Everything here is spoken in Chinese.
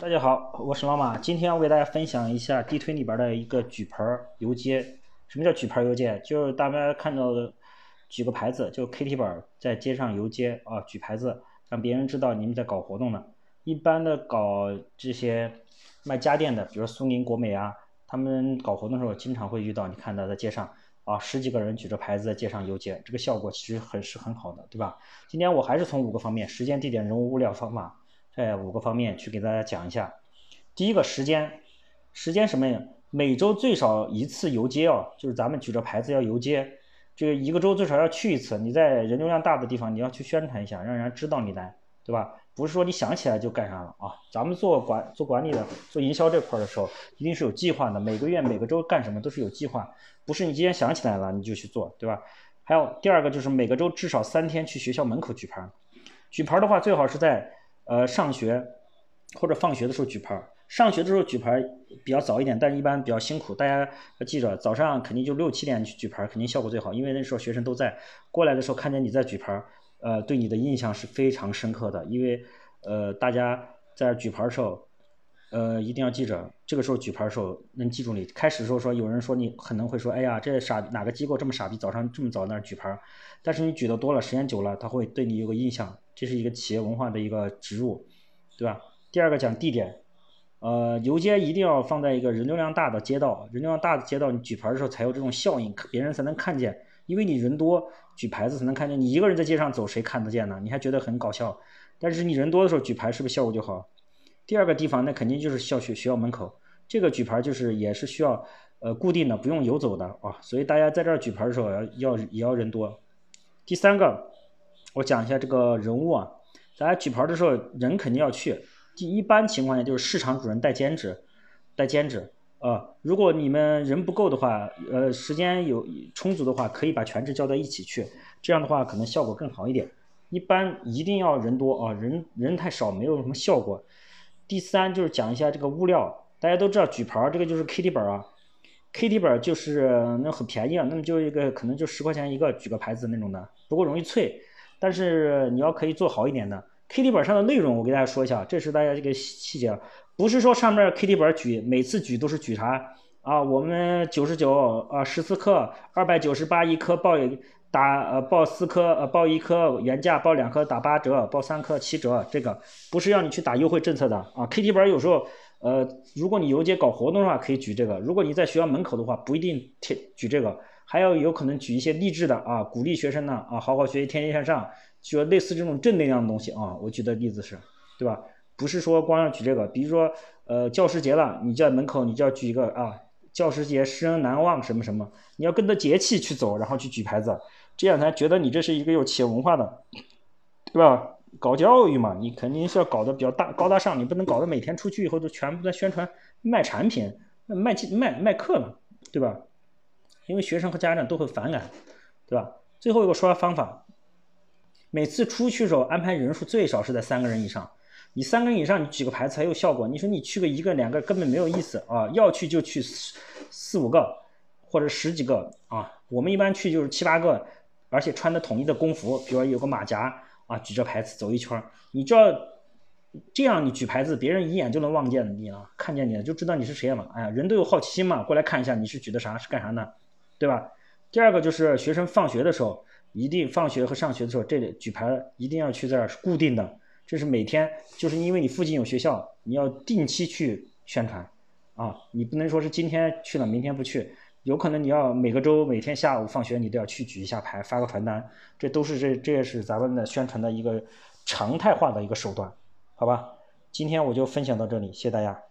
大家好，我是老马。今天我给大家分享一下地推里边的一个举牌游街。什么叫举牌游街？就是大家看到的举个牌子，就 KT 板在街上游街啊，举牌子让别人知道你们在搞活动呢。一般的搞这些卖家电的，比如苏宁、国美啊，他们搞活动的时候经常会遇到，你看到在街上啊，十几个人举着牌子在街上游街，这个效果其实很是很好的，对吧？今天我还是从五个方面：时间、地点、人物、物料、方法。这五个方面去给大家讲一下。第一个时间，时间什么呀？每周最少一次游街啊，就是咱们举着牌子要游街，这个一个周最少要去一次。你在人流量大的地方，你要去宣传一下，让人家知道你来，对吧？不是说你想起来就干啥了啊。咱们做管做管理的，做营销这块的时候，一定是有计划的。每个月每个周干什么都是有计划，不是你今天想起来了你就去做，对吧？还有第二个就是每个周至少三天去学校门口举牌，举牌的话最好是在。呃，上学或者放学的时候举牌，上学的时候举牌比较早一点，但是一般比较辛苦。大家要记着，早上肯定就六七点去举牌，肯定效果最好，因为那时候学生都在。过来的时候看见你在举牌，呃，对你的印象是非常深刻的。因为呃，大家在举牌的时候，呃，一定要记着，这个时候举牌的时候能记住你。开始的时候说有人说你可能会说，哎呀，这傻哪个机构这么傻逼，早上这么早那举牌？但是你举的多了，时间久了，他会对你有个印象。这是一个企业文化的一个植入，对吧？第二个讲地点，呃，游街一定要放在一个人流量大的街道，人流量大的街道，你举牌的时候才有这种效应，别人才能看见，因为你人多，举牌子才能看见。你一个人在街上走，谁看得见呢？你还觉得很搞笑，但是你人多的时候举牌，是不是效果就好？第二个地方，那肯定就是校学学校门口，这个举牌就是也是需要呃固定的，不用游走的啊，所以大家在这儿举牌的时候要要也要人多。第三个。我讲一下这个人物啊，大家举牌的时候人肯定要去。一般情况下就是市场主任带兼职，带兼职啊。如果你们人不够的话，呃，时间有充足的话，可以把全职叫到一起去，这样的话可能效果更好一点。一般一定要人多啊，人人太少没有什么效果。第三就是讲一下这个物料，大家都知道举牌这个就是 KT 本啊，KT 本就是那很便宜啊，那么就一个可能就十块钱一个举个牌子那种的，不过容易脆。但是你要可以做好一点的，KT 板上的内容我给大家说一下，这是大家这个细节，不是说上面 KT 板举每次举都是举啥啊？我们九十九啊十四克，二百九十八一颗报打呃报四颗呃报一颗原价报两颗打八折，报三颗七折，这个不是要你去打优惠政策的啊。KT 本有时候呃如果你游街搞活动的话可以举这个，如果你在学校门口的话不一定贴举这个。还要有可能举一些励志的啊，鼓励学生呢啊，好好学习，天天向上，就类似这种正能量的东西啊。我举的例子是，对吧？不是说光要举这个，比如说呃教师节了，你在门口你就要举一个啊，教师节师恩难忘什么什么，你要跟着节气去走，然后去举牌子，这样才觉得你这是一个有企业文化的，对吧？搞教育嘛，你肯定是要搞得比较大高大上，你不能搞得每天出去以后都全部在宣传卖产品，卖卖卖课嘛，对吧？因为学生和家长都会反感，对吧？最后一个说话方法，每次出去的时候安排人数最少是在三个人以上。你三个人以上，你举个牌子才有效果。你说你去个一个两个根本没有意思啊！要去就去四四五个或者十几个啊。我们一般去就是七八个，而且穿的统一的工服，比如有个马甲啊，举着牌子走一圈。你就要这样你举牌子，别人一眼就能望见你了，看见你就知道你是谁了。哎呀，人都有好奇心嘛，过来看一下你是举的啥，是干啥的。对吧？第二个就是学生放学的时候，一定放学和上学的时候，这里举牌一定要去这儿是固定的，这是每天，就是因为你附近有学校，你要定期去宣传啊，你不能说是今天去了，明天不去，有可能你要每个周每天下午放学你都要去举一下牌，发个传单，这都是这这也是咱们的宣传的一个常态化的一个手段，好吧？今天我就分享到这里，谢谢大家。